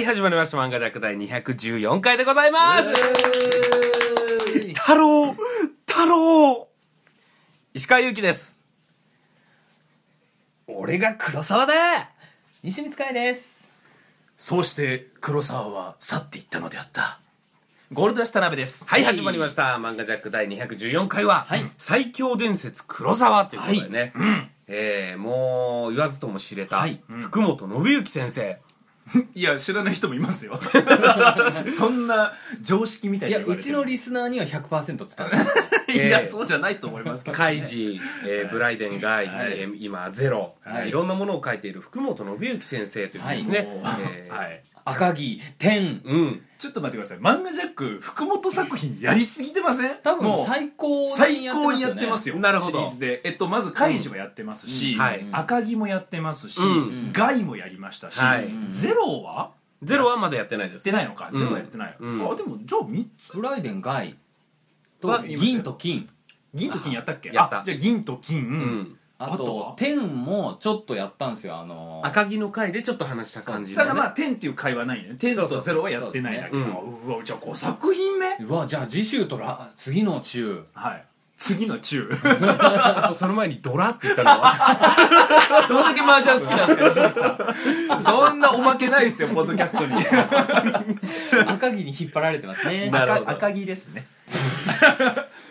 はい、始まりました。漫画ジャック第214回でございます。太郎、太郎。石川祐希です。俺が黒沢だ西光海ですそうして黒沢は去っていったのであったゴールドラッシュ田辺ですはい、始まりました。漫画ジャック第214回は、最強伝説黒沢ということでね、えー、もう言わずとも知れた、はい福本信之先生。いや知らない人もいますよ。そんな常識みたいいに言われても。やうちのリスナーには100%伝わるいや、えー。そうじゃないと思いますけど、カイジ、えーブライデンガイ、はい。えー今ゼロ、はい。い、ろんなものを書いている福本信之先生というですね、はい。えーはい。赤木天。うんちょっと待ってください。漫画ジャック福本作品やりすぎてません？多分もう最高最高にやってますよ。よなるほど。シリーズで。えっとまずカイジもやってますし、うん。はい。赤木もやってますし、うん。ガイもやりましたし、はい。ゼロは？ゼロはまだやってないですやってないのか、うん。ゼロはやってない、うん。あでもじゃあ3つ。ブライデンガイとは銀と金。銀と金やったっけ？やった。あじゃあ銀と金、うんああとは？と天もちょっとやったんですよあの赤木の回でちょっと話した感じただまああ10っていう会話ないね。10そうそう。とゼロはやってないだけ。そうですう。わじゃあ5作品目？うわじゃあ次週とら次の週。はい。次の中 あとその前にドラって言ったのは？どんだけ麻雀好きなんですか西光さん。そんなおまけないですよポッドキャストに。赤木に引っ張られてますね。なるほど。赤赤木ですね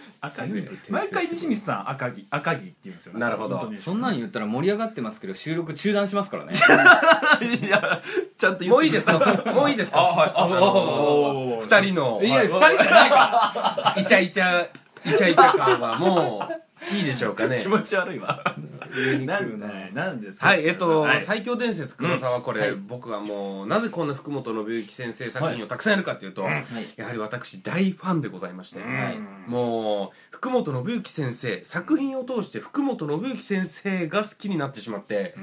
毎回西光さん赤木赤木って言うんですよね。なるほど。そんなに言ったら盛り上がってますけど収録中断しますからね。いやちゃんと言ってもういいですか？もういいですか？あはい。ああのおー。二人の。いや二人じゃないかイチャイチャイチャイチャ感はもう いいでしょうかね。気持ち悪いわ。な。んだなんですか？はい、えっと、はい。最強伝説黒沢、これ、はい。僕はもう、なぜこんな福本信之先生作品をたくさんやるかというと、はい。やはり私大ファンでございまして、はいもう、福本信之先生、作品を通して福本信之先生が好きになってしまって、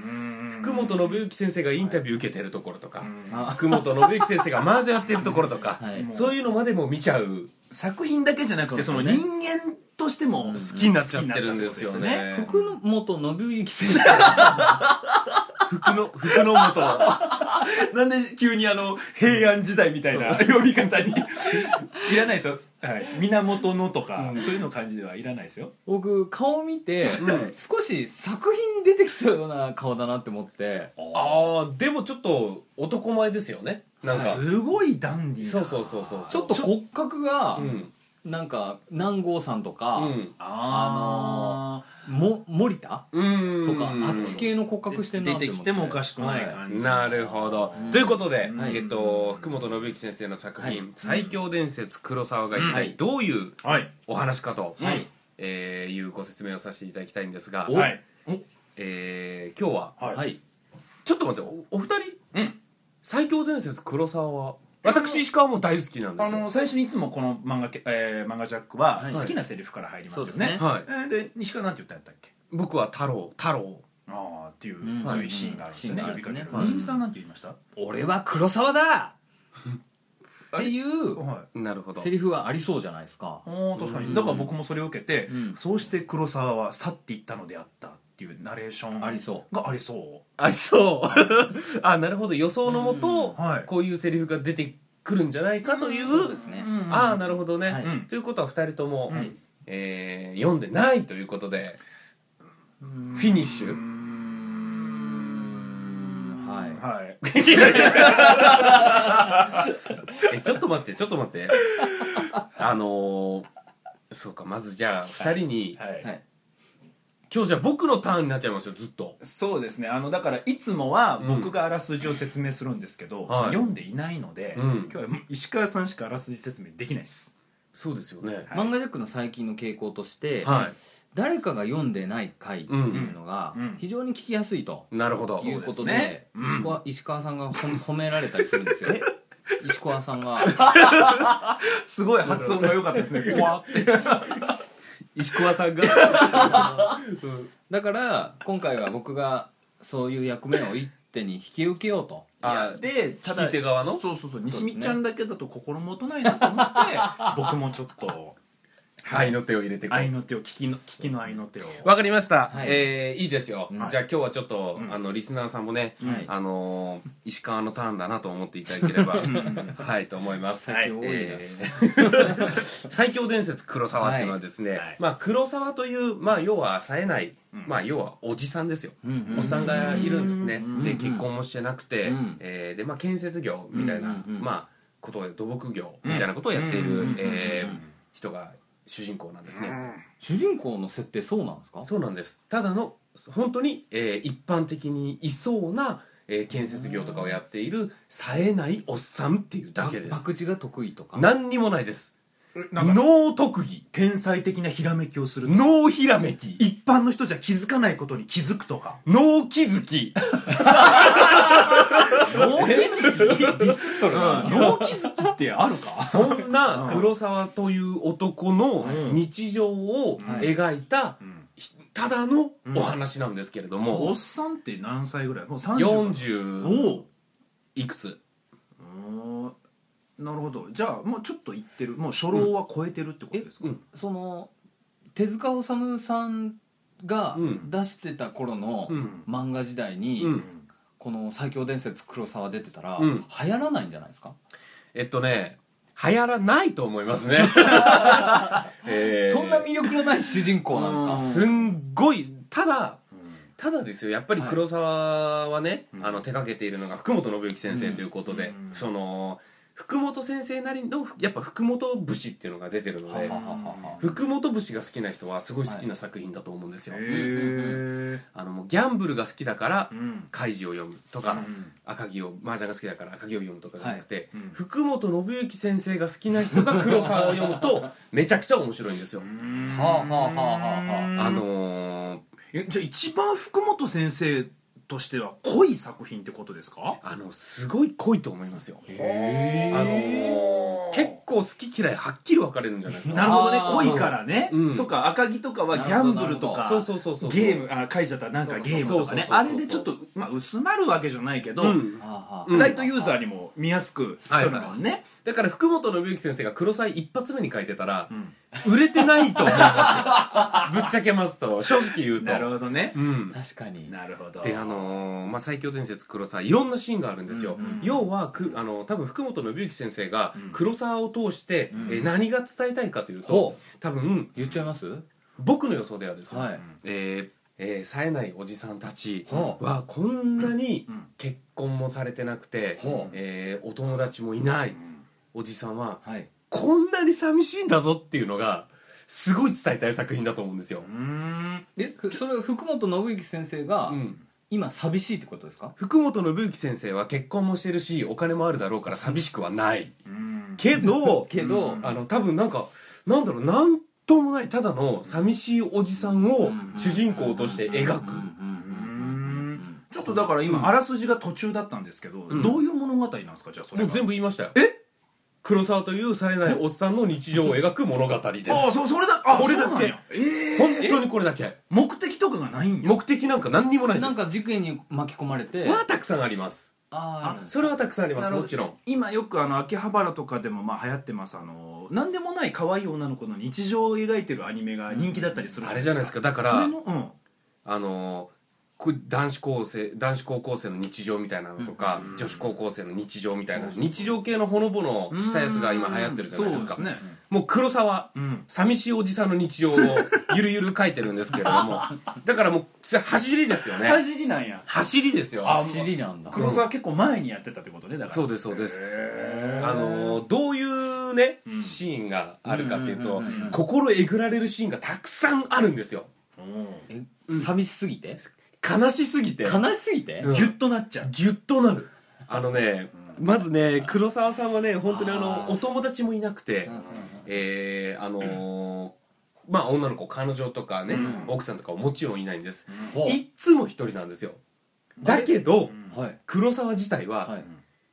福本信之先生がインタビュー受けてるところとか、あ福本信之先生が麻雀やってるところとか、はいそういうのまでも見ちゃう、作品だけじゃなくてその人間としても好きになっちゃってるんですよね。福本信之先生 福の、福の元。なんで急にあの平安時代みたいな呼び方に。いらないですよ、はい、源のとか、そういうの感じではいらないですよ。僕顔見て、うん。少し作品に出てきそうような顔だなって思って。ああでもちょっと男前ですよね。なんか。すごいダンディーな。そうそうそうそう。ちょっと骨格がうん。なんか南郷さんとか、うん。あも森田？うん。とか、あっち系の骨ー格してんな出てきてもおかしくない感じ、なるほど、うん。ということで、はい。えっと福本信之先生の作品「はい。最強伝説黒沢」が一体はい。どういうはい。お話かと、はい。えーいうご説明をさせていただきたいんですがお、はい。えー今日ははいはい。ちょっと待っておお二人、うん。最強伝説黒沢は私石川も大好きなんですよ。あの最初にいつもこの漫画け、えー、漫画ジャックははい。好きなセリフから入りますよね,、はい。えーで西川なんて言ったんやったっけ？僕は太郎。太郎。ああっていう、うん。そういうシーンがあるんですよね、はい呼びかける、はい西見さんなんて言いました、俺は黒沢だ。っていうはい。なるほど。セリフがありそうじゃないですか。おー確かうん。にだから僕もそれを受けて、うん。そうして黒沢は去っていったのであった。っていうナレーションありそがありそありそう。あ なるほど。予想のもと、うんはい。こういうセリフが出てくるんじゃないかという,、そうですね。うんああなるほどね、はい。うん。ということは2人とも、はい。えー読んでないということでフフィニッシュ？うーん。はい。はい。えちょっと待ってちょっと待って。あのーそうかまずじゃあ2人に、はい。はい今日じゃあ僕のターンになっちゃいますよずっと。そうですね。あのだからいつもは僕があらすじを説明するんですけど、はい。読んでいないので、うん。今日はもう石川さんしかあらすじ説明できないです。そうですよね。はい。漫画ジャックの最近の傾向として、は誰かが読んでない回っていうのがうん。うん。非常に聞きやすいと。いなるほど。いうことそうですね。でうん。石川石川さんが褒 褒められたりするんですよ。石川さんが すごい発音が良かったですね。怖って石川さんが。だから今回は僕がそういう役目を一手に引き受けようと。あいやでただ聞き手側の？そうそうそう。西見ちゃんだけだと心もとないなと思って僕もちょっと愛の手を入れて愛の手を聞きの聞きの愛の手を。わかりました、はい。えーいいですよ、うん。じゃあ今日はちょっと、うん。あのリスナーさんもね、はい。あのー石川のターンだなと思っていただければはいと思います、はい。えー最強伝説黒沢っていうのはですね、はい。まあ黒沢というまあ要は冴えない、うん。まあ要はおじさんですよ、うんうんおっさんがいるんですね、うんで結婚もしてなくて、うん。えーでまあ建設業みたいな、うんうんうんまあことを土木業みたいなことをやっている、うんえーうん人が主人公なんですね、主人公の設定そうなんですか？そうなんです。ただの本当に、えー一般的にいそうな、えー建設業とかをやっている冴えないおっさんっていうだけです。博打が得意とか？何にもないです。脳特技。天才的なひらめきをする脳ひらめき。一般の人じゃ気づかないことに気づくとか。脳気づき？脳気づきディスっとるな脳気づきってあるか？そんな黒沢という男のうん。日常を描いたただのお話なんですけれどおもっさんって何歳ぐらい？もう30 40おいくつ。おなるほど。じゃあもうちょっといってる。もう初老は超えてるってことですか、うん。その手塚治虫さんがうん。出してた頃のうん。漫画時代に、うんこの「最強伝説黒沢」出てたら、うん。流行らないんじゃないですか？えっとね流行らないと思いますね。えー。そんな魅力のない主人公なんですか？すんごいただただですよ。やっぱり黒沢はね、うん。あの手掛けているのが福本信之先生ということで、うん。その福本先生なりのやっぱ福本節っていうのが出てるのではははは福本節が好きな人はすごい好きな作品だと思うんですよ、へえあのもうギャンブルが好きだからうん。怪事を読むとか、うん。赤城を麻雀が好きだから赤城を読むとかじゃなくて、うん。福本信之先生が好きな人が黒沢を読むと めちゃくちゃ面白いんですよ、はあはあはあはあはあのーえじゃあ一番福本先生としては濃い作品ってことですか？あのすごい濃いと思いますよ。へあのー結構好き嫌いはっきり分かれるんじゃないですか。なるほどね。濃いからね、うん。そっか赤城とかはギャンブルとかそうそうそうそうゲームあ書いちゃった。なんかゲームとかね。あれでちょっと、まあ、薄まるわけじゃないけど、うん。ライトユーザーにも見やすくしとるからね、だから福本信之先生が黒沢一発目に書いてたらうん売れてないと思いますよ。ぶっちゃけますと正直言うと。なるほどね、うん。確かに。なるほど。であのーまあ、最強伝説黒沢いろんなシーンがあるんですよ、うんうん要はくあの多分福本信之先生がうん。黒沢を通して、うん。えー何が伝えたいかというとほ多分言っちゃいます？僕の予想ではですよ、はい。えーえー冴えないおじさんたちはこんなにうん。結婚もされてなくて、ほう。えーお友達もいないおじさんははいこんなに寂しいんだぞっていうのがすごい伝えたい作品だと思うんですよ。う、ん。えふそれは福本信之先生がうん。今寂しいってことですか？福本信之先生は結婚もしてるしお金もあるだろうから寂しくはない。うん。けど けど、うん。あの多分なんかなんだろうなんともないただの寂しいおじさんをうん。主人公として描く。ちょっとだから今、あらすじが途中だったんですけど、ん。どういう物語なんですかじゃあそれもうが全部言いましたよ。え？黒沢という冴えないおっさんの日常を描く物語です。ああそそれだあこれだけ。そうなんや。ええ本当にこれだけ。目的とかがないんや。目的なんか何にもないです。なんか事件に巻き込まれて。はたくさんありますあそれはたくさんあります。もちろん。今よくあの秋葉原とかでもまあ流行ってますあの何でもない可愛い女の子の日常を描いてるアニメが人気だったりするあれじゃないですか。だからそれのうん。あのー男子高生男子高校生の日常みたいなのとか、うん女子高校生の日常みたいなそうそうそう。日常系のほのぼのしたやつが今流行ってるじゃないですか。そうですね。もう黒沢うん。寂しいおじさんの日常をゆるゆる書いてるんですけれども。だからもうそれ走りですよね。走りなんや。走りですよ。あ走りなんだ。黒沢結構前にやってたってことねだから。そうですそうです。あのーどういうね、うん。シーンがあるかっていうと、うんうんうんうん心えぐられるシーンがたくさんあるんですよ。えうん寂しすぎて？悲しすぎて。悲しすぎて？うん。ギュッとなっちゃう。ギュッとなる。あのねまずね黒沢さんはね本当にあのお友達もいなくて、えー、あのーまあ女の子彼女とかね、うん。奥さんとかはもちろんいないんです、ほう。いっつも一人なんですよ。だけどうん。はい。黒沢自体ははい。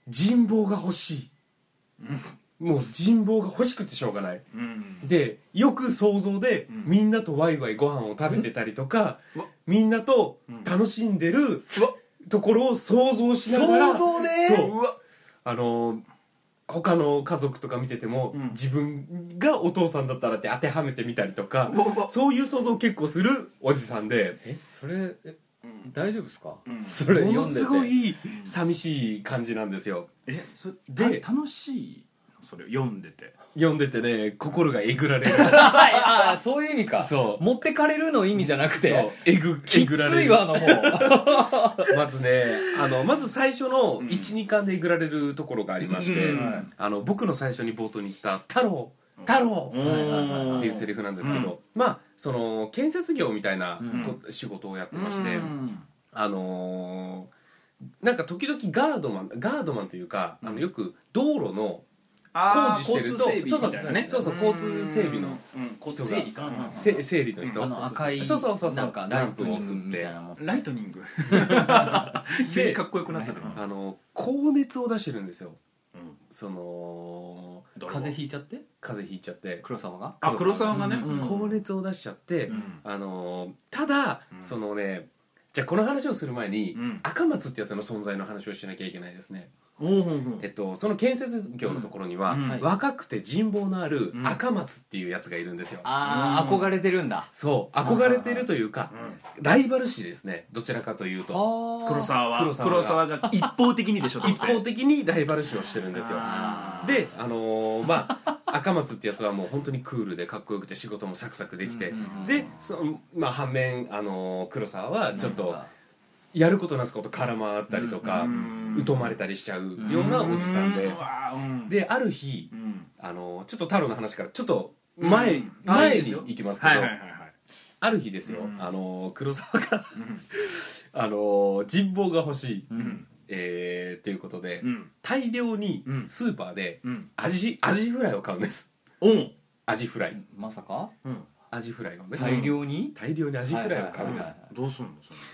人望が欲しいもう人望が欲しくてしょうがない。うん。でよく想像で、うん。みんなとワイワイご飯を食べてたりとかうわ。みんなとうん。楽しんでるうわ。ところを想像しながら想像で？そう。あのー他の家族とか見てても、うん。自分がお父さんだったらって当てはめてみたりとかうわうわ。そういう想像を結構するおじさんでえそれえうん。大丈夫ですか？うん。それもの読んでて。すごい寂しい感じなんですよ。えそでで楽しい？のそれを読んでて。読んでてね心がえぐられる。は いあーそういう意味か。そう。持ってかれるの意味じゃなくそう。てえぐえぐられる。ついわの方。まずねあのまず最初のうん。12巻でえぐられるところがありまして、うん。はい。あの僕の最初に冒頭に言った「太郎。太郎!」はいはいはいっていうセリフなんですけど、まあその建設業みたいなこ仕事をやってまして、うん。あのーなんか時々ガードマンガードマンというか、あのよく道路の工事してると交通整備みたいなね。そうそうそう交通整備のうん。交通整理か。うんせ整理の人。あの赤いそうそうそうそう。なんかライトニングみたいなもんライトニング。急にかっこよくなったなあの高熱を出してるんですよ。うん。その風邪ひいちゃって？風邪ひいちゃって。黒沢が？あ黒沢がね。高熱を出しちゃって、うん。あのーただ、うん。そのねじゃあこの話をする前に、うん。赤松ってやつの存在の話をしなきゃいけないですね。おうほうほうえっとその建設業のところには、うん。はい。若くて人望のあるうん。赤松っていうやつがいるんですよ、ああ憧れてるんだ。そう憧れているというかライバル視ですねどちらかというと。黒沢は。黒沢が。黒沢が一方的にでしょどうせ。一方的にライバル視をしてるんですよ。あー。であのーまあ赤松ってやつはもう本当にクールでかっこよくて仕事もサクサクできて、でその、まあ、反面、あのー黒沢はちょっとやることなすこと絡まったりとか、うん疎まれたりしちゃうようなおじさんで、である日うん。あのちょっと太郎の話からちょっと前,、前に行きますけど、ある日ですよ、うん。あの黒沢がうん。あの人望が欲しい、うんえー、ということで、うん。大量にうん。スーパーでうん。アジアジフライを買うんです。おう。アジフライ。まさか？うん。アジフライをね。大量に？大量にアジフライを買うんです。はいはいはいどうすんの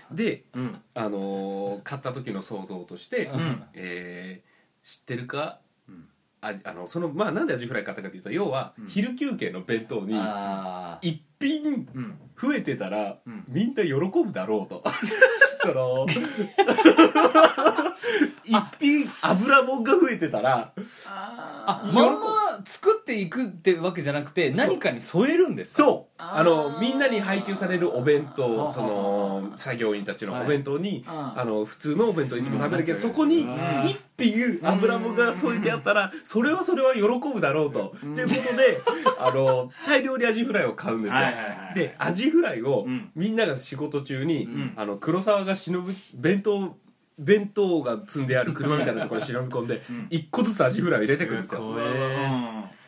それでうん。あのー買った時の想像として、うん。えー知ってるか？うん。ああのそのまあなんでアジフライ買ったかというと要は、うん。昼休憩の弁当にあー。一品うん。増えてたら、うん。みんな喜ぶだろうとその 一品油もんが増えてたらああまんま作っていくってわけじゃなくて何かに添えるんですか？そう。あのみんなに配給されるお弁当あその作業員たちのお弁当に、ああの普通のお弁当いつも食べるけど、うん。そこにうん。一品油もんが添えてあったらそれはそれは喜ぶだろうと、うん。ということであの大量にアジフライを買うんですよ、はいはいはいでアジフライをうん。みんなが仕事中に、ん。あの黒沢が忍ぶ弁当弁当が積んである車みたいなところに忍び込んでうん。一個ずつアジフライを入れてくるんですよ、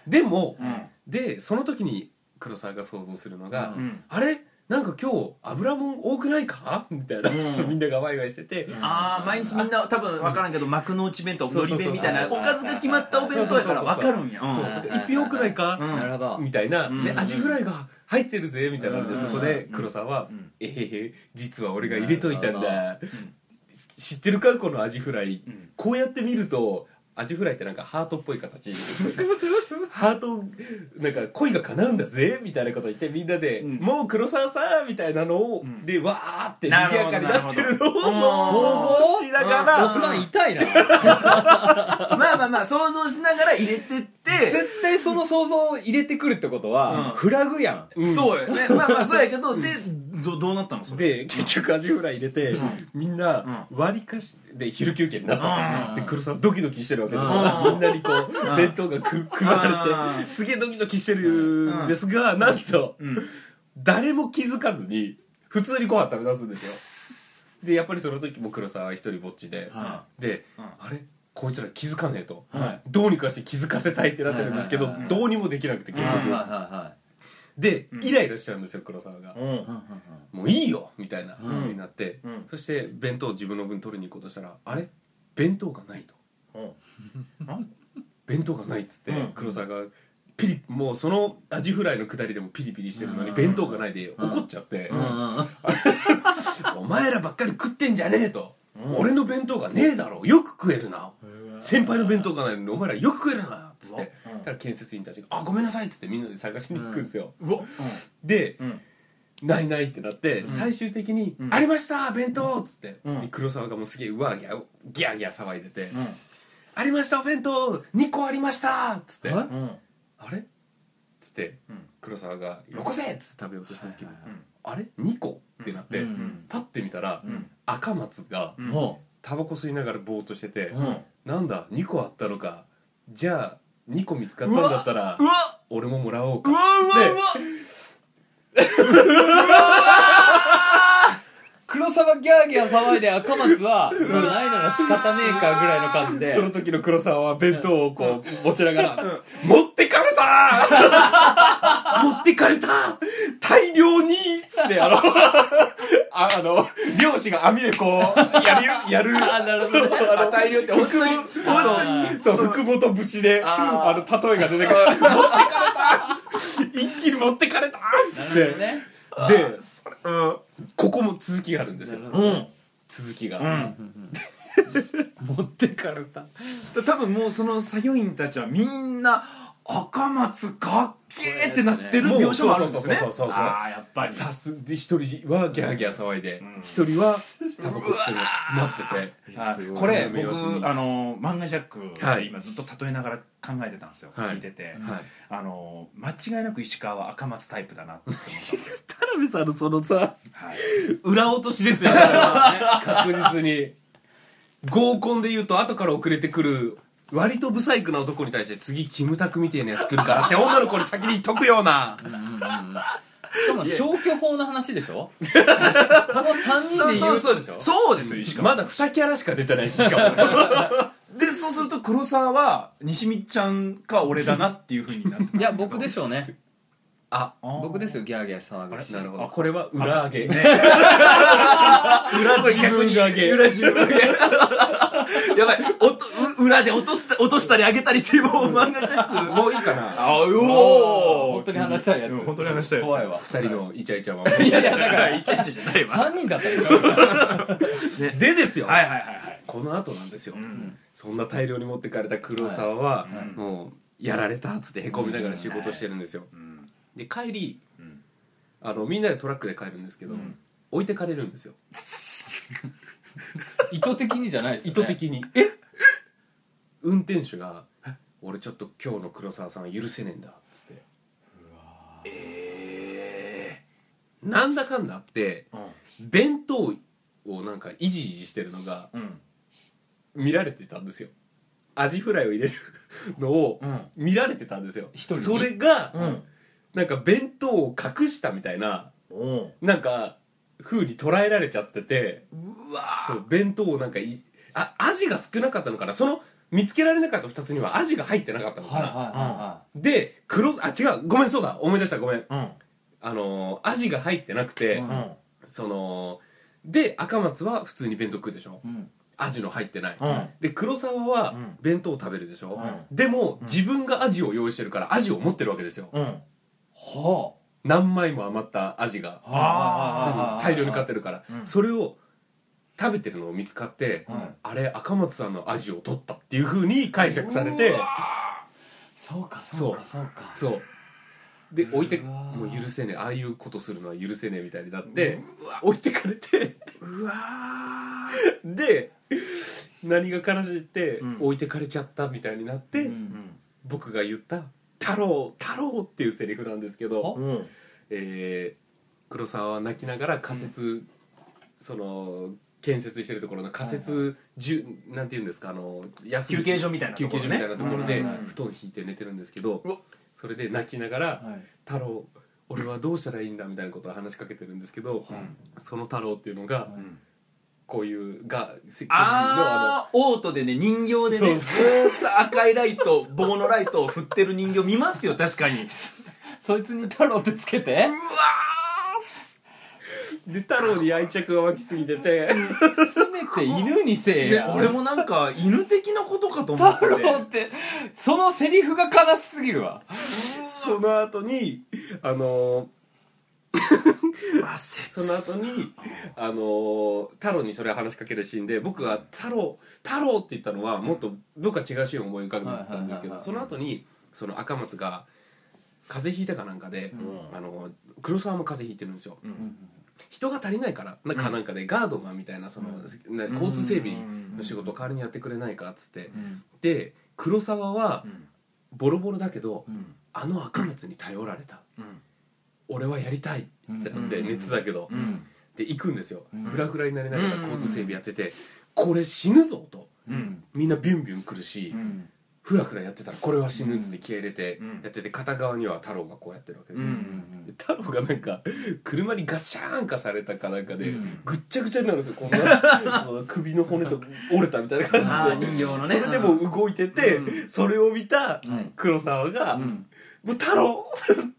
でも、うん。でその時に黒沢が想像するのが、うん。あれ？なんか今日油もん多くないか？みたいな、うん。みんながワイワイしてて、ああ毎日みんな多分分からんけど幕の内弁当のり弁みたいなおかずが決まったお弁当やから分かるんや。一品多くないか、みたいな、うん。でアジフライが入ってるぜみたいなので、うん。そこで黒沢は「うん。えへへ実は俺が入れといたんだ、知ってるか？このアジフライ、うん。こうやって見るとアジフライってなんかハートっぽい形。ハートなんか恋が叶うんだぜみたいなこと言ってみんなで「うん。もう黒沢さん」みたいなのを、うん。でわーって賑やかになってるのを想像しながら、痛いなまあまあまあ想像しながら入れてって絶対その想像を入れてくるってことは、うんフラグやんうんそうよねまあまあそうやけどでどどうなったの？それ。で結局アジフライ入れて、うん。みんな割りかしで昼休憩になった。うん。で黒沢ドキドキしてるわけですよ。うん。みんなにこう弁当がく配られてすげえドキドキしてるんですがなんとうん。誰も気づかずに普通にご飯食べ出すんですよ。でやっぱりその時も黒沢は一人ぼっちではでうん。あれ？こいつら気づかねえと。はい。どうにかして気づかせたいってなってるんですけどはいはいはいどうにもできなくて結はいはい局はでうん。イライラしちゃうんですよ黒沢が。うん。もういいよみたいな。うになって、うん。そして弁当を自分の分取りに行こうとしたらあれ？弁当がないと。うん。弁当がないっつって、うん。黒沢がピリもうそのアジフライの下りでもピリピリしてるのにうん。弁当がないでうん。怒っちゃって。うん。うんうん「お前らばっかり食ってんじゃねえ」と「うん。俺の弁当がねえだろ。よく食えるな。先輩の弁当がないのにお前らよく食えるな」っつって。うん。だから建設員たちが「あごめんなさい」っつってみんなで探しに行くんですよ、うわ。でうん。ないないってなって、ん。最終的に「うん。ありました弁当!」っつって、黒沢がもうすげえうわギャギャーギャー騒いでて、ありましたお弁当2個ありました」っつって「えうん。あれ?」っつってうん。黒沢が「よこせ!」っつって食べようとした時にはいはいうん「あれ ?2 個?」ってなって、うん。パッて見たら、うん。赤松がタバコ吸いながらぼーっとしてて、うん。なんだ2個あったのか。じゃあ2個見つかったんだったら俺ももらおうかうわうわうわ黒沢ギャーギャー騒いで赤松はも うないなら仕方ねえかぐらいの感じで。その時の黒沢は弁当をこう持ちながら「持ってかれた 持ってかれた大量に!」っつってあのああの漁師が網でこうやる やる。あなるほどね。そうあの大量って本当にそう本当に。そう福本節でああの例えが出てくる。持ってかれた一気に持ってかれたっつって。なるほどねで、うん、ここも続きがあるんですよ。うん続きが、うん。持ってかれた。多分もうその作業員たちはみんな赤松かっけーってなってる描写もあるんですね。そうそうそうそうああやっぱり。さすで一人はギャーギャー騒いでうん一、人はタバコ吸って待ってて。これ僕あの漫画ジャックはい。で今ずっと例えながら考えてたんですよ、はい。聞いてて、はい。あの間違いなく石川は赤松タイプだなって思ったんですよ、田辺さんのそのさはい、裏落としですよ確実に。合コンで言うと後から遅れてくる割とブサイクな男に対して次キムタクみたいなやつ作るからって女の子に先に解くような。うんうんうん。しかも消去法の話でしょ？この3人で言うとでしょ？そうですよ石川。まだ2キャラしか出てないししかも。でそうすると黒沢は西見ちゃんか俺だなっていうふうになってますいや僕でしょうね。あ。僕ですよギャーギャー騒ぐしなるほど。これは裏上げ、ね裏自分上げ。裏自分上げ やばい。おとう裏で落とす落としたり上げたりっていうもう漫画ジャック。もういいかな。あうおー。本当に話したいやつ。うん本当に話したいやつ。怖いわ。二人のイチャイチャは。いやいやだから。イチャイチャじゃないわ3人だったでしょでですよ、はいはいはいはい。この後なんですよ、うん。そんな大量に持ってかれた黒沢は、もうやられたっつってへこみながら仕事してるんですよ、うん。で帰りうん。あのみんなでトラックで帰るんですけど、うん。置いてかれるんですよ 意図的にじゃないです意よね。図的に。え？運転手が「俺ちょっと今日の黒沢さんは許せねえんだ」っつって。えなんだかんだあってえ弁当をなんかいじいじしてるのがうん。見られてたんですよ。アジフライを入れる のをうん。見られてたんですよ。一人にそれが、うん。なんか弁当を隠したみたいなおう。なんか風に捉えられちゃっててうわそう弁当をなんかいあアジが少なかったのかな。その見つけられなかった2つにはアジが入ってなかったのかな、はいはいはで黒あ違う。ごめんそうだ。思い出した。ごめん。うん。あのーアジが入ってなくて、うん。うんそので赤松は普通に弁当食うでしょ？うん。アジの入ってない、うん。で黒沢はうん。弁当を食べるでしょ、うん。でも、自分がアジを用意してるからアジを持ってるわけですよ。うん。は何枚も余ったアジが大量に買ってるから、うん。それを食べてるのを見つかって、はいあれ赤松さんのアジを取ったっていうふうに解釈されて。うわそうかそうかそう。か。そう。で置いてうわもう許せねえああいうことするのは許せねえみたいになって置いてかれて。うわ で何が悲しいって、うん。置いてかれちゃったみたいになって、うんうん。僕が言った「太郎太郎」っていうセリフなんですけど、うん。えー黒沢は泣きながら仮設、その建設してるところの仮設、じゅなんていうんですかあの休憩所みたいなところね。休憩所みたいなところでうんうんうん。布団引いて寝てるんですけど、それで泣きながらはい「太郎俺はどうしたらいいんだ」みたいなことを話しかけてるんですけど、その太郎っていうのがはい。うんこういうがせああオートでね人形でねずーっと赤いライト棒のライトを振ってる人形見ますよ確かに。そいつに太郎ってつけて。で太郎に愛着が湧きすぎてて。せめて犬にせえでや俺もなんか犬的なことかと思って太て郎ってそのセリフが悲しすぎるわ。その後にあのうわ切その後にあのー太郎にそれを話しかけるシーンで僕が「太郎太郎」って言ったのはもっと僕は違うシーンを思い浮かべてたんですけどその後にその赤松が風邪ひいたかなんかで、うん。あの黒沢も風邪ひいてるんですよ。うん。人が足りないからなん。かなんかでガードマンみたいなその、ね交通整備の仕事を代わりにやってくれないかっつって。うん。で黒沢はうん。ボロボロだけどうん。あの赤松に頼られた。うん俺はやりたいってなってうん。熱だけど。うん。で行くんですよ。うん。フラフラになりながら交通整備やっててこれ死ぬぞと。うん。みんなビュンビュン来るしうん。フラフラやってたらこれは死ぬっつって気合い入れてうん。やってて片側には太郎がこうやってるわけですよ。うんで太郎がなんか車にガシャーンかされたかなんかでうん。ぐっちゃぐちゃになるんですよ。こんな 首の骨と折れたみたいなあ感じで。ね。それでも動いててうん。それを見たはい。黒沢がうん「もう太郎!」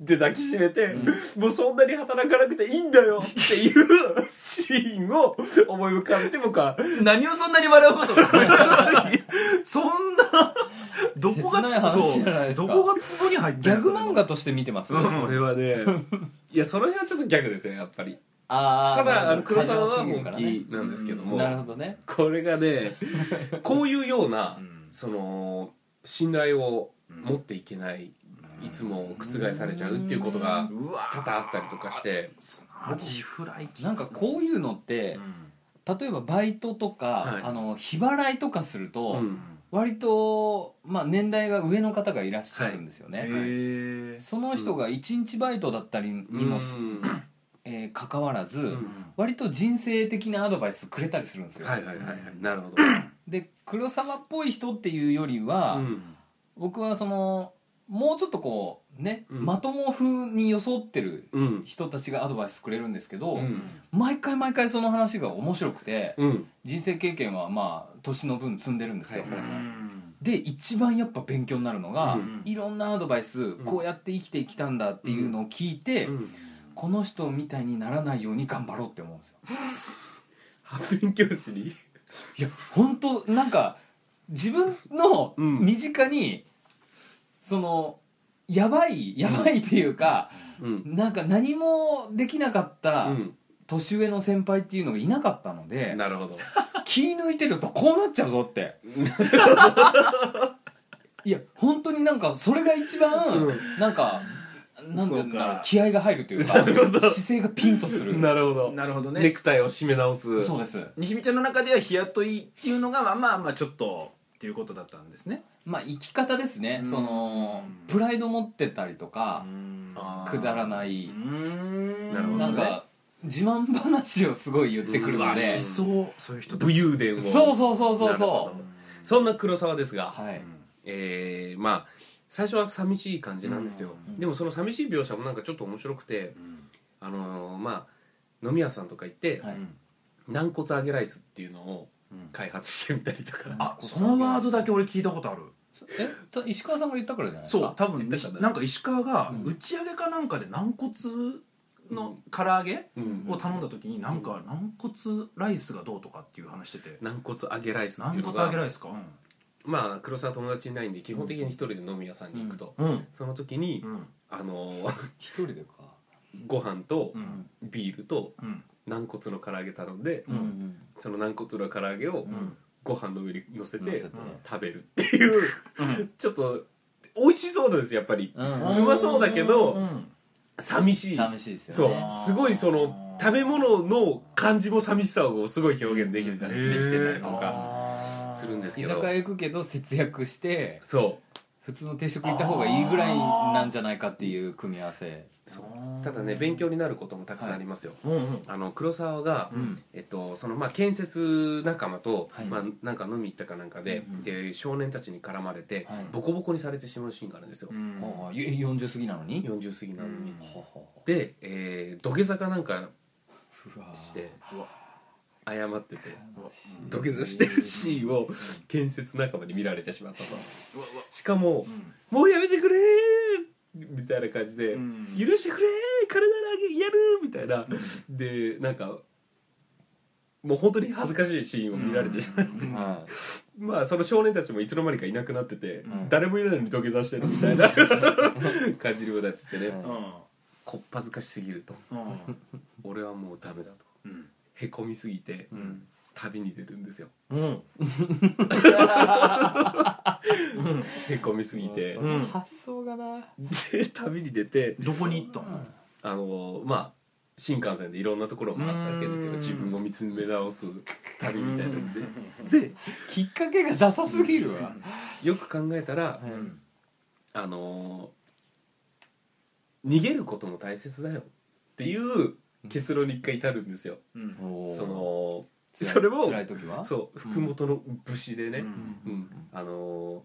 って抱きしめてうん「もうそんなに働かなくていいんだよ!」っていうシーンを思い浮かべて僕は。何をそんなに笑うことが そんなどこが切ない話そうじゃないですか。どこがツボに入ってギャグ漫画画として見てます？うんこれはね。いやその辺はちょっとギャグですよやっぱり。あーただあの黒沢は本気なんですけども。なるほどね。これがね こういうようなうん。その信頼を持っていけないいつも覆されちゃうっていうことがうわ多々あったりとかして。ジフライなんかこういうのってうん例えばバイトとか、はい。あの日払いとかすると、うん。割と、まあ、年代が上の方がいらっしゃるんですよね、へえその人が1日バイトだったりにも、うん。えー関わらず、ん。割と人生的なアドバイスくれたりするんですよ、はいはいはいはい。なるほど。で黒沢っぽい人っていうよりは、うん。僕はそのもうちょっとこうね、うん。まとも風に装ってるうん。人たちがアドバイスくれるんですけど、うん。毎回毎回その話が面白くて、うん。人生経験はまあ年の分積んでるんですよ、はいはいで一番やっぱ勉強になるのが、うん。いろんなアドバイス、こうやって生きてきたんだっていうのを聞いて、うん。この人みたいにならないように頑張ろうって思うんですよ。勉強しに？いや本当なんか自分のうん。身近に、そのやばいやばいっていうか、うん。なんか何もできなかったうん。年上の先輩っていうのがいなかったので、なるほど。気抜いてるとこうなっちゃうぞって。いや本当になんかそれが一番、うなんかなんかう気合が入るというかなるほど。姿勢がピンとする。なるほど。なるほどね。ネクタイを締め直す。そうです。西見ちゃんの中では日雇いっていうのがまあまあまあちょっとっていうことだったんですね。まあ生き方ですね。うん。そのプライド持ってたりとかくだらない。うん。なるほどね。なんか自慢話をすごい言ってくるうわのでしそう。そういう人武勇伝を。そうそうそうそうそど。そんな黒沢ですが、うはい。えーまあ最初は寂しい感じなんですよ、うん。でもその寂しい描写もなんかちょっと面白くてあのーまあ飲み屋さんとか行って、はい。軟骨揚げライスっていうのを開発してみたりとか、あそのワードだけ俺聞いたことある。えた石川さんが言ったからじゃないですか？そう多分ななんか石川がうん。打ち上げかなんかで軟骨の唐揚げうん。を頼んだ時になんか軟骨ライスがどうとかっていう話してて軟骨揚げライスって軟いうのが。骨揚げライスか？まあ黒沢友達いないんで基本的に一人で飲み屋さんに行くと、うん。うん。その時に、うん。あのー一人でか。ご飯とうん。ビールとうん軟骨の唐揚げ頼んで、うんうん。その軟骨の唐揚げをん。ご飯の上に乗せて乗せて。食べるっていうちょっと美味しそうなんですよやっぱり、うん。うまそうだけどうん寂しい。寂しいですそう。よねすごいその食べ物の感じも寂しさをすごい表現できてたりできてたりとかするんです居けど。酒屋行くけど節約してそ普通の定食行った方がいいぐらいなんじゃないかっていう組み合わせ。うそうただね勉強になることもたくさんありますよ、うんうん。あの黒沢が、うん。えっと、そのまあ建設仲間と、はい。まあ、なんか飲み行ったかなんかで,、うんうん。で少年たちに絡まれて、はい。ボコボコにされてしまうシーンがあるんですよ、うん。ああ。ゆ40過ぎなのに？40過ぎなのに、うん。はははで、えー土下座かなんかしてうわ謝ってて土下座してるシーンを建設仲間に見られてしまったと。しかもうん「もうやめてくれー!」みたいな感じで「うん。許してくれー金なげやる!」みたいな。でなんかもう本当に恥ずかしいシーンを見られて。しまって、はまあその少年たちもいつの間にかいなくなってて、ん。誰もいないのに土下座してるみたいな。感じにもなっててね、うん。こっぱずかしすぎると。うん。俺はもうダメだと。うん。へこみすぎて。うん旅に出るんですよ。うん。へこみすぎて。その発想がな。で旅に出て。どこに行ったの？あのまあ新幹線でいろんなところを回ったわけですよ。うん。自分を見つめ直す旅みたいなんで。できっかけがダサすぎるわ。よく考えたら、うん。あのー逃げることも大切だよっていう結論に一回至るんですよ、うん。そのそれも辛い時は？そう福本の武士でね、うん。うん。あのー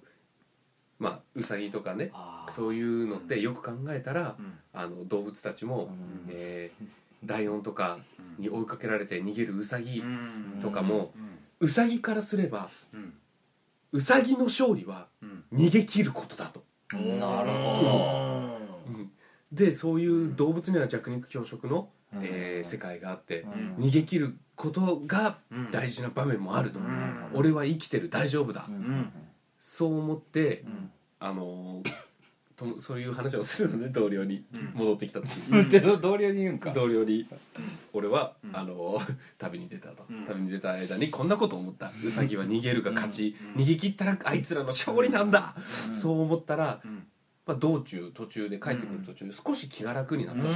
まあウサギとかねそういうのってよく考えたら、うん。あの動物たちも、うん。えーライオンとかに追いかけられて逃げるウサギうん。とかも、うん。ウサギからすればうん。ウサギの勝利はうん。逃げ切ることだと、なるほうん。でそういう動物には弱肉強食の、うんえー世界があって、うん。逃げ切ることがうん。大事な場面もあると、う。ん。俺は生きてる大丈夫だ、そう思って、うん。あのー とそういう話をするのね同僚にうん。戻ってきた時。同僚に言うんか。同僚に俺は、うん。あのー 旅に出たと、うん。旅に出た間にこんなこと思った。ウサギは逃げるが勝ち、うん。逃げ切ったらあいつらの勝利なんだ、うん。そう思ったら、うん。まあ、道中途中で帰ってくる途中で少し気が楽になったと、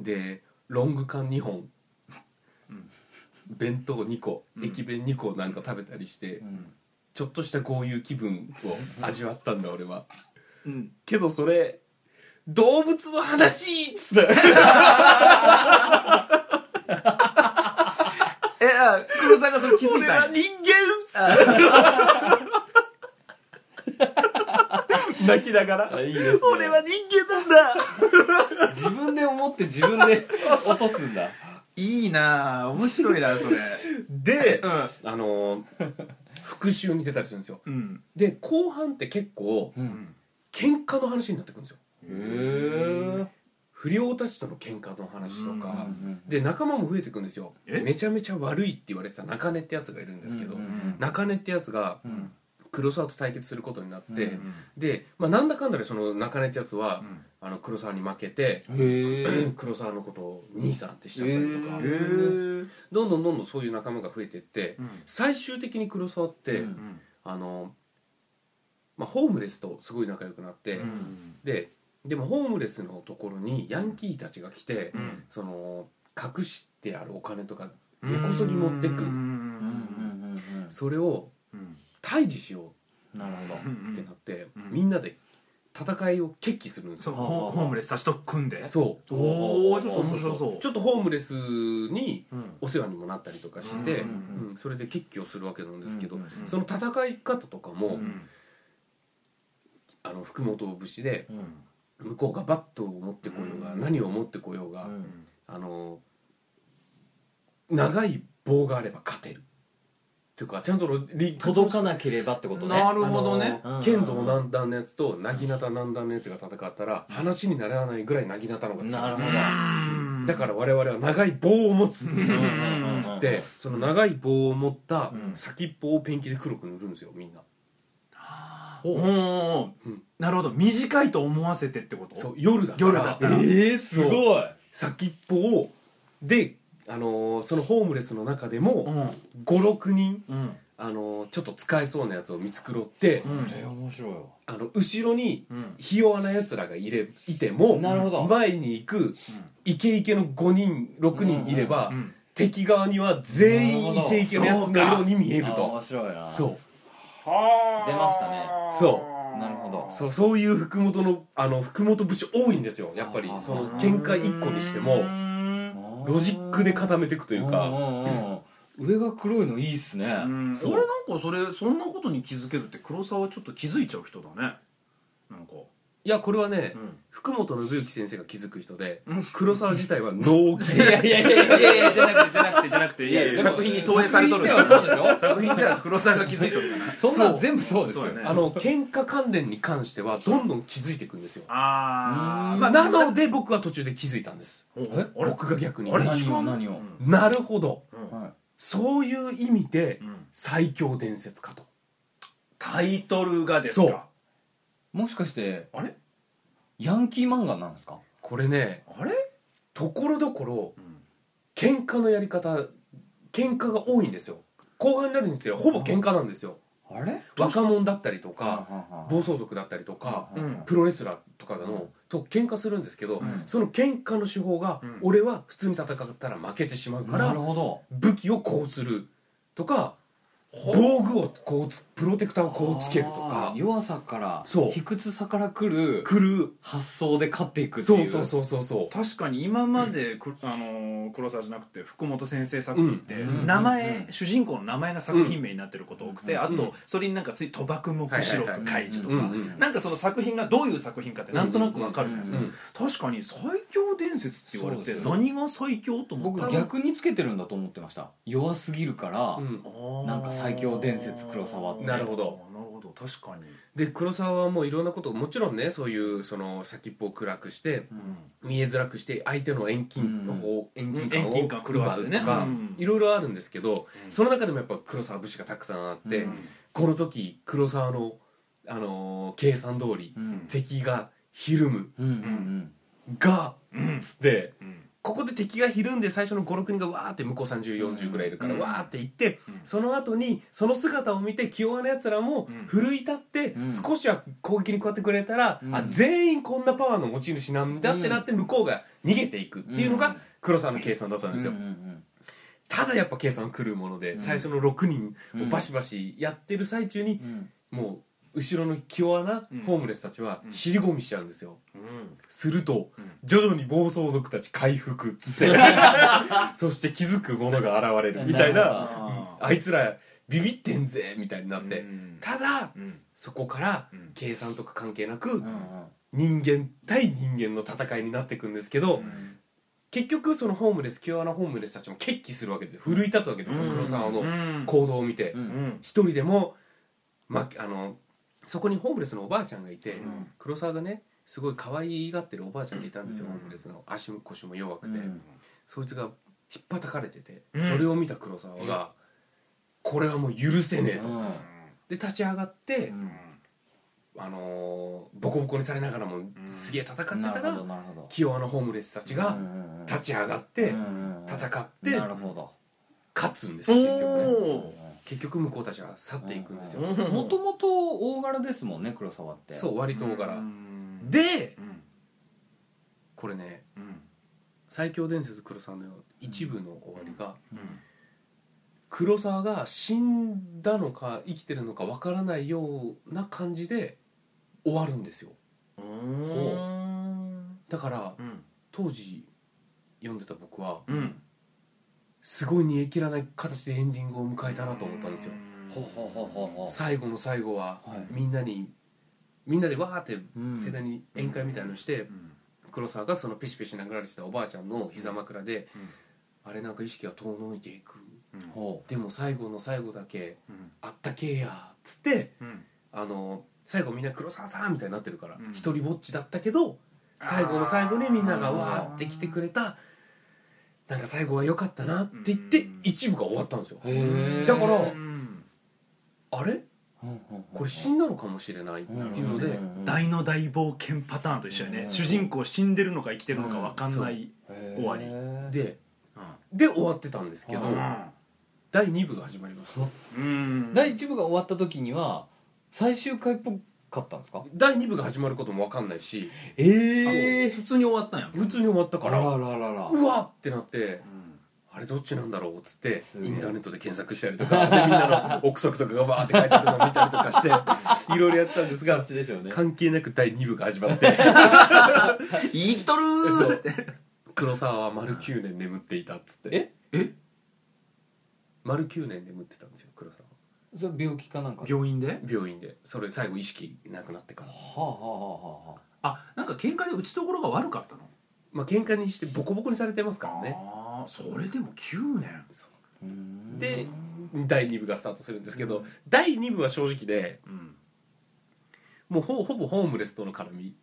でロング缶2本、うん。弁当2個、うん。駅弁2個なんか食べたりして、うん。ちょっとした豪遊気分を味わったんだ俺は。うん。けどそれ動物の話っつって。えあ黒沢がそれ気づい俺はたんや。人間 泣きながら。いいですね。俺は人間なんだ。自分で思って自分で 落とすんだ。いいなあ面白いなそれ。でうあのー復讐に出たりするんですよ。んうん。で後半って結構ううん。ん喧嘩の話になってくるんですよ。へえ不良たちとの喧嘩の話とか、うんで仲間も増えていくんですよ。え？めちゃめちゃ悪いって言われてた中根ってやつがいるんですけど、中根ってやつがうん黒沢と対決することになって、うんで、まあ、なんだかんだでその中根ってやつは、うん。あの黒沢に負けて、黒沢のことを兄さんってしちゃったりとか、どんどんどんどんそういう仲間が増えていって、うん。最終的に黒沢って、うんうん。あの、まあ、ホームレスとすごい仲良くなって、うんででもホームレスのところにヤンキーたちが来て、うん。その隠してあるお金とか根こそぎ持ってく、うんうんうんうん。それをうん退治しよう。んなるほど。うんうってなって、うん。みんなで戦いを決起するんですそうよ、ホホームレスたちと組んで。そう。おおちょっと面白そう。ちょっとホームレスにうん。お世話にもなったりとかして、ううんんそれで決起をするわけなんですけど、うんうんうん。その戦い方とかも、うん。あの福本節でうん。向こうがバットを持ってこようが、うん。何を持ってこようが、うん。あの長い棒があれば勝てるっていうかちゃんとリ届かなければってことね。なるほどね。剣道南段のやつとなぎなた南段のやつが戦ったら話にならないぐらいなぎなたの方が強い。なるほど。うん。だから我々は長い棒を持つ。つってその長い棒を持ったうん。先っぽをペンキで黒く塗るんですよみんな。おなるほど。短いと思わせてってこと？そう夜だから。夜だったえすごい。先っぽをで、あのーそのホームレスの中でうもん56人、うん。あのーちょっと使えそうなやつを見繕って、うれ面白いわ。あの後ろにうん。ひ弱なやつらがいれいてもなるほど。前に行くイケイケの5人6人いれば、うん敵側には全員イケイケのやつのように見えると。あ面白いな。そう。はあ。出ましたね。そなるほど。そうそういう福本のあの福本節多いんですよやっぱり。あー。その喧嘩1個にしてもロジックで固めていくというか。んんうん。上が黒いのいいっすね。うん。俺なんかそれそんなことに気づけるって黒沢ちょっと気づいちゃう人だね。なんかいやこれはね、うん。福本信之先生が気づく人でうん。黒沢自体は脳を気づいやいやいやいやいやじゃなくてじゃなくてじゃなくて。いやいや作品に投影されとる。作品ではそうでしょ？作品では黒沢が気づいとるかな そんなん全部そうですよね。あの喧嘩関連に関してはどんどん気づいていくんですよ、うん。あまあなので僕は途中で気づいたんです。僕が逆にあれ？何を何を？うん。なるほど。うん。はい。そういう意味でうん。最強伝説かと。タイトルがですそう。かもしかしてあれ？ヤンキー漫画なんですか？これねあれ？ところどころうん。喧嘩のやり方喧嘩が多いんですよ。後半になるにつれほぼ喧嘩なんですよ。あれ？若者だったりとはか暴走族だったりとかプロレスラーとかのと喧嘩するんですけどうん。その喧嘩の手法がうん。俺は普通に戦ったら負けてしまうかなら武器をこうするとか防具をこうつプロテクターをこうつけるとか。弱さからそう。卑屈さから来る来る発想で勝っていくっていう。そうそうそうそうそう。確かに今までく、あのー黒沢じゃなくて福本先生作品ってうん。名前、うん。主人公の名前が作品名になってること多くて、うん。あと、うん。それになんかつい賭博目視録開示とか、うんうんなんかその作品がどういう作品かってなんとなくわかるじゃないですか、うん確かに最強伝説って言われて何が最強と思った僕逆につけてるんだと思ってました。弱すぎるから、うん。なんか最強伝説黒沢って。なるほど。なるほど。確かに、で黒沢はもういろんなこともちろんねそういうその先っぽを暗くして見えづらくして相手の遠近の方、遠近感を遠近感狂わせとかうん。いろいろあるんですけど、うん。その中でもやっぱ黒沢節がたくさんあって、うん。この時黒沢の、あのー計算通り、うん。敵がひるむ。うんうん。が、うん。つってうんここで敵がひるんで最初の56人がわーって向こう3040ぐらいいるから、うん。わーって行って、うん。その後にその姿を見て気弱なやつらもうん。奮い立って、うん。少しは攻撃に加わってくれたら、うん。あ全員こんなパワーの持ち主なんだってなって向こうが逃げていくっていうのがうん。黒沢の計算だったんですよ、ただやっぱ計算狂うもので、うん。最初の6人をバシバシやってる最中にうん。もう後ろの気弱なうん。ホームレスたちはうん。尻込みしちゃうんですよ。うん。するとうん。徐々に暴走族たち回復っつって。そして気づくものが現れるみたいな。るなああいつらビビってんぜみたいになって、うん。ただうん。そこからうん。計算とか関係なくうん人間対人間の戦いになっていくんですけど、うん。結局そのホームレス気弱なホームレスたちも決起するわけですよ。奮い立つわけですよ、うん。黒沢のうん。行動を見て。うん。うん。一人でも、ま、あのそこにホームレスのおばあちゃんがいて、ん。黒沢がねすごい可愛がってるおばあちゃんがいたんですよ、うん。ホームレスの。足も腰も弱くて、うん。そいつが引っ叩かれてて、うん。それを見た黒沢が、これはもう許せねえと、うん。で立ち上がって、うん。あのーボコボコにされながらもすげえ戦ってたら、ほどなるほど。気弱なホームレスたちが立ち上がって戦って勝つんですよ結局ね。お結局向こうたちは去っていくんですよ、うんもともと大柄ですもんね黒沢って。そう割と大柄、うん。でうん。これねうん。最強伝説黒沢の一部の終わりがうん。黒沢が死んだのか生きてるのかわからないような感じで終わるんですよ。うん。だからうん。当時読んでた僕はうんすごい煮え切らない形でエンディングを迎えたなと思ったんですよ。ほうほうほうほうほう最後の最後ははい。みんなにみんなでわーってうん。盛大に宴会みたいのしてうん。黒沢がそのペシペシ殴られてたおばあちゃんの膝枕でうん。あれなんか意識が遠のいていく。うん。ほでも最後の最後だけうん。あったけえやっつってうん。あの最後みんな黒沢さんみたいになってるからうん。一人ぼっちだったけど最後の最後にみんながわーって来てくれたなんか最後は良かったなって言ってうん。一部が終わったんですよ。だからうんあれこれ死んだのかもしれないっていうので大の大冒険パターンと一緒やね。うん。主人公死んでるのか生きてるのか分かんない終わり。でで終わってたんですけどうん。第2部が始まりました。うん。第1部が終わった時には最終回っぽかったんですか？第2部が始まることも分かんないし。ええ普通に終わったんや。普通に終わったから。あらららら。うわってなってうん。あれどっちなんだろうっつってインターネットで検索したりとかでみんなの憶測とかがバーって書いてあるのを見たりとかして いろいろやったんですがちでしょうね。関係なく第2部が始まって。生きとるそーう。黒沢は丸9年眠っていたっつって。え？え丸9年眠ってたんですよ黒沢それ病気かなんか？は病院で？病院で。それ最後意識なくなってから。あはあはあはあなんか喧嘩で打ちどころが悪かったの？まあ喧嘩にしてボコボコにされてますからね。ああそれでも9年。うーん。で第2部がスタートするんですけど第2部は正直でうん。もうほほぼホームレスとの絡み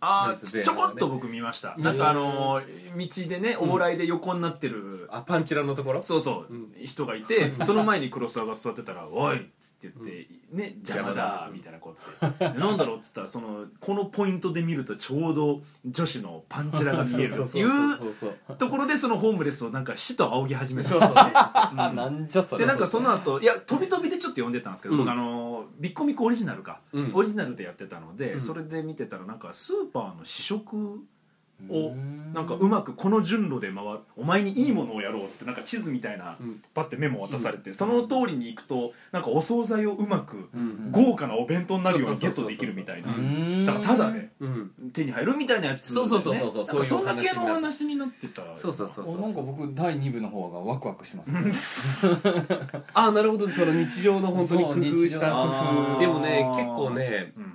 あちょこっと僕見ました。うん。なんかあのー道でね往来で横になってる。あパンチラのところ？そうそう、うん。人がいて その前に黒沢が座ってたら「おい!」っつって言って「ね邪魔だ」みたいなことで。で なんだろうっつったらそのこのポイントで見るとちょうど女子のパンチラが見えるっていうところでそのホームレスをなんか死と仰ぎ始めた。そうそうあ なんじゃそれで。なんかその後いや飛び飛びでちょっと読んでたんですけど、うん。僕あのビッコミコオリジナルか、うん。オリジナルでやってたので、うん。それで見てたらなんかスーパーの試食をうん。なんかうまくこの順路で回るお前にいいものをやろうっつってなんか地図みたいな、うん。パッてメモ渡されて、その通りに行くとなんかお惣菜をうまくうん豪華なお弁当になるようにゲそうそうそうそうットできるみたいなうん。だからただでうん。手に入るみたいなやつそうそうそうそうそうそんなそういう系のお話になってた。そうそうそうそうおなんか僕第2部の方がワクワクしますね。あなるほど。その日常の本当に工夫した工夫。でもね結構ねうん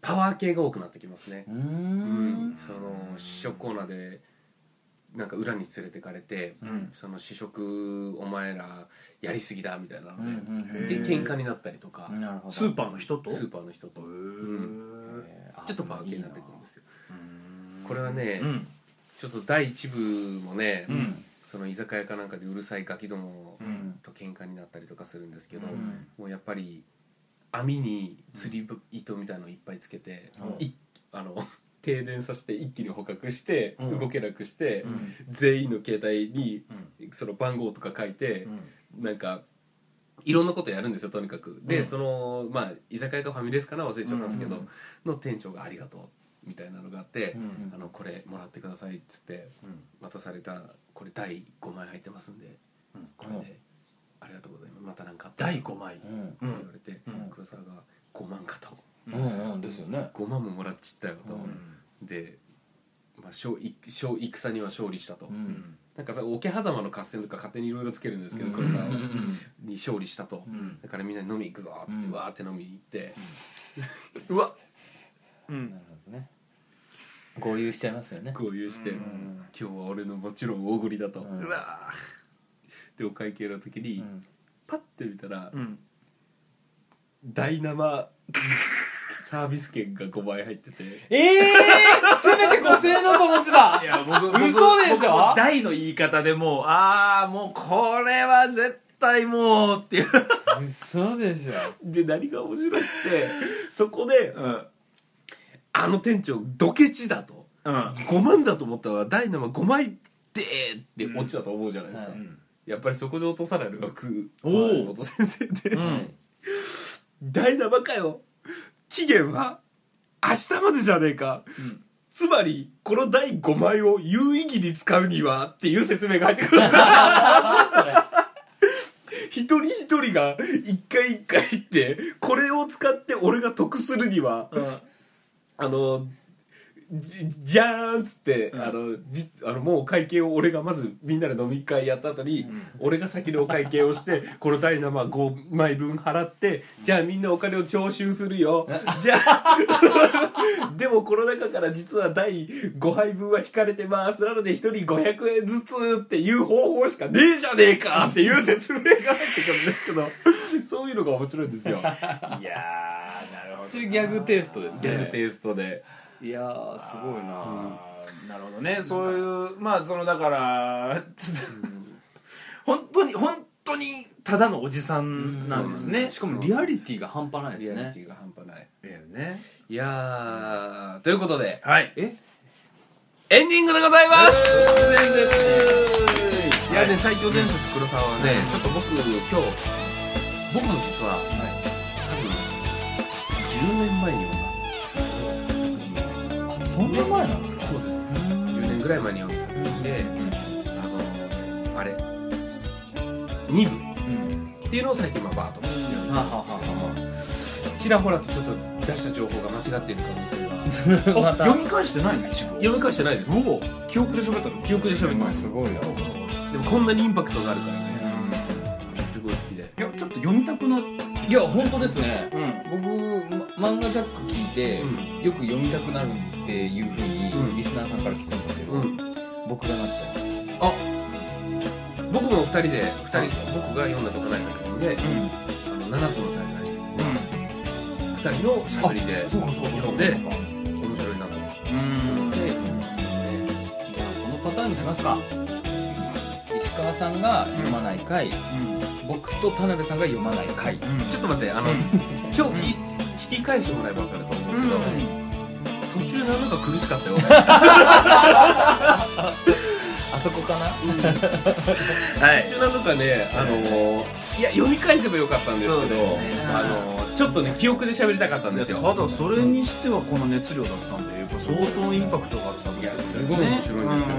パワー系が多くなってきますね。うん。ん。その試食コーナーでなんか裏に連れてかれてうん。その試食お前らやりすぎだみたいなのうんうんで喧嘩になったりとか。スーパーの人と？スーパーの人と。へうん。ちょっとパワー系になってくるんですよ。うんこれはねうん。ちょっと第一部もねうん。その居酒屋かなんかでうるさいガキどもうん。と喧嘩になったりとかするんですけどうん。もうやっぱり網に釣り糸みたいのをいっぱいつけて、うん。いあの 停電させて一気に捕獲して、うん。動けなくして、うん。全員の携帯にうん。その番号とか書いてう、ん。なんかいろんなことやるんですよとにかく。で、うん。そのまあ居酒屋かファミレスかな忘れちゃったんですけど、うん。の店長が「ありがとう」みたいなのがあって、うん。あのこれもらってくださいっつってうん。渡されたこれ第5枚入ってますんでうん。これで、ありがとうございます。また何かあったら。第5枚うん。って言われて、うん。黒沢が5万かと。うんうんですよね。5万ももらっちったよと、うん。で、まあ、勝い勝戦には勝利したと、ううん。んなんかさ桶狭間の合戦とか勝手にいろいろつけるんですけど、うん。黒沢に勝利したと、うん。だからみんな飲み行くぞっつって、うん。わーって飲みに行って、う わうん。なるほどね。合流しちゃいますよね。合流して、うん。今日は俺のもちろん大栗だと、うん。うわでお会計の時に、うん。パッて見たら、うん。大生サービス券が5枚入ってて。ええー、せめて5000円だと思ってた。いや僕僕嘘でしょ？大の言い方でもうああもうこれは絶対もうっていう。嘘でしょ？で何が面白いってそこでうん。あの店長ドケチだと。うん。5万だと思ったら大生5枚でーって落ちたと思うじゃないですか、うんうんやっぱりそこで落とさないのがくおー。元先生で、うん。大生かよ。期限は明日までじゃねえか。うん。つまりこの第5枚を有意義に使うにはっていう説明が入ってくる。一人一人が一回一回ってこれを使って俺が得するにはあのじじゃーんっつって、うん。あのじあのもう会計を俺がまずみんなで飲み会やった後に、ん。俺が先にお会計をして この大生5枚分払ってじゃあみんなお金を徴収するよ。じゃあ でもこの中から実は第5杯分は引かれてます。なので1人500円ずつっていう方法しかねえじゃねえかっていう説明が入ってくるんですけど そういうのが面白いんですよ。いやーなるほどギャグテイストですね。ギャグテイストで。いやーすごいななるほどね。そういうまあそのだから 本当に本当にただのおじさんなんですね。しかもリアリティが半端ないですね。リアリティが半端ない。いやね。いやーということではい。え？エンディングでございます。いやね最強伝説黒沢はね、ちょっと僕今日僕も実は、多分10年前にそんな前なんですか？そうです。10年ぐらい前に読んだ作品で、あのあれ2部うんっていうのを最近まあバーッとははははちらほらとちょっと出した情報が間違っている可能性が 読み返してないの？一部読み返してないです。記憶で喋ったの記憶で喋ってます。すごいよでもこんなにインパクトがあるからね。すごい好きで。いやちょっと読みたくなっていや本当ですね。うん。僕ま漫画ジャック聞いて、よく読みたくなるっていうふうにリスナーさんから聞くんだけど、うん、僕がなっちゃう。んあ僕も2人で2人僕が読んだとかない作品で、うん、あの7つの大会が、うん、2人のしゃべりで読んで面白いなと思って読みましたね。じゃあこのパターンにしますか。石川さんが読まない回、僕と田辺さんが読まない回、ちょっと待ってあの 今日聞き返してもらえば分かると思うけど、中なんか苦しかったよ。あそこかな？はい。途中なんかねあのい。や読み返せばよかったんですけど、ね。あのちょっとね記憶で喋りたかったんですよ。ただそれにしてはこの熱量だったんでやっぱ相当インパクトがある作品ですよね。いやすごい面白いんですよ。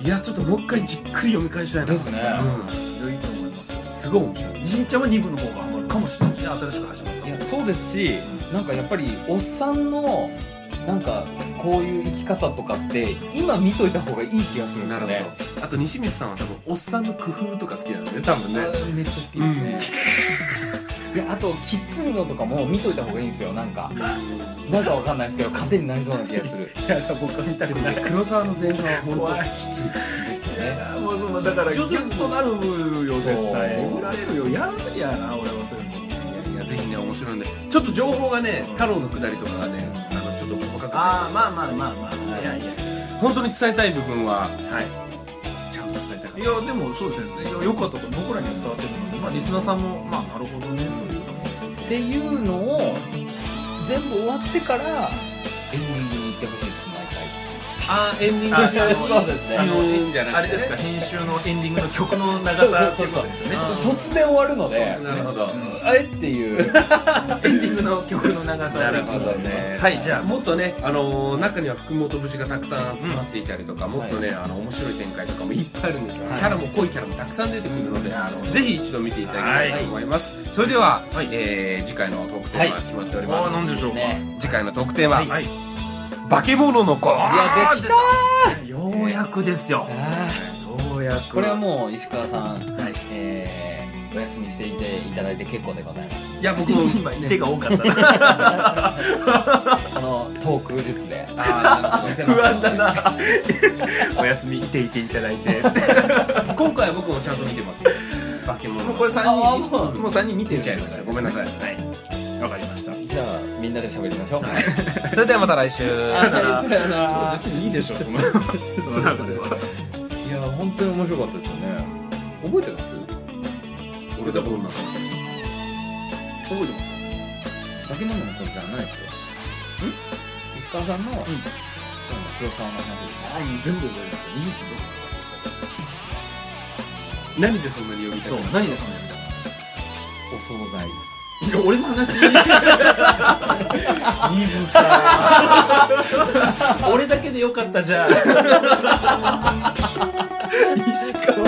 いやちょっともう一回じっくり読み返したいな。ですね。うん。いやいいと思いますよ。すごい面白い。じんちゃんは2部の方がハマるかもしれないしね新しく始まったいやそうですしなんかやっぱりおっさんのなんかこういう生き方とかって今見といた方がいい気がするんですなるよねほど。あと西光さんは多分おっさんの工夫とか好きなんだよね多分ね。あめっちゃ好きですね、いやあときついのとかも見といた方がいいんですよ。なんか。なんかわかんないですけど糧になりそうな気がする。いや僕は見たくない。黒沢の前半は本当きついですよねもうそのだからギュッとなるよ絶対。そう売られるよ。やるやな俺はそういうの。いやぜひね面白いんで。ちょっと情報がね太郎のくだりとかがねあのちょっと細かくああまあまあまあ。まあいやいや。本当に伝えたい部分ははい。ちゃんと伝えたかっいやでもそうですね。いやよかったと僕らには伝わってるので、まあ、リスナーさんもまあなるほどねというかっていうのを全部終わってからエンディングに行ってほしいあーエンディングそうですね。あのあれですか編集のエンディングの曲の長さっていうことですよね。あ突然終わるので。なるほどあれっていう。エンディングの曲の長さ。なるほどね。はいじゃあもっとね。あのー中には福本節がたくさん詰まっていたりとか、もっとね、あの面白い展開とかもいっぱいあるんですよ、はい。キャラも濃いキャラもたくさん出てくるので、ぜひ一度見ていただきたいと思います、それでは、はい。えー次回のトークテーマが決まっております、あ何でしょうか。ね次回のトークテーマ、はいい化け物の子。いやできた。ようやくですよ。あようやく。ーこれはもう石川さん、はい。えーお休みしていていただいて結構でございます。いや僕も今手が多かったな。このトーク術で。不安だな。お休みいていていただいて。今回は僕もちゃんと見てます化け物これ3人あもうもう三人見てちゃいました。ごめんなさい。はい。わかりました。じゃあみんなで喋りましょう。それではまた来週。さよなら。そう別にいいでしょその。その中では。いや本当に面白かったですよね。覚えてます？俺だどんな話覚えてます？化け物の子じゃないですよ。石川さんの、その黒沢の話ですあ全部覚えてます。よニュースどこ何でそんなに読みたいそうの何でそんなお惣菜俺の話。俺だけでよかったじゃん。石川の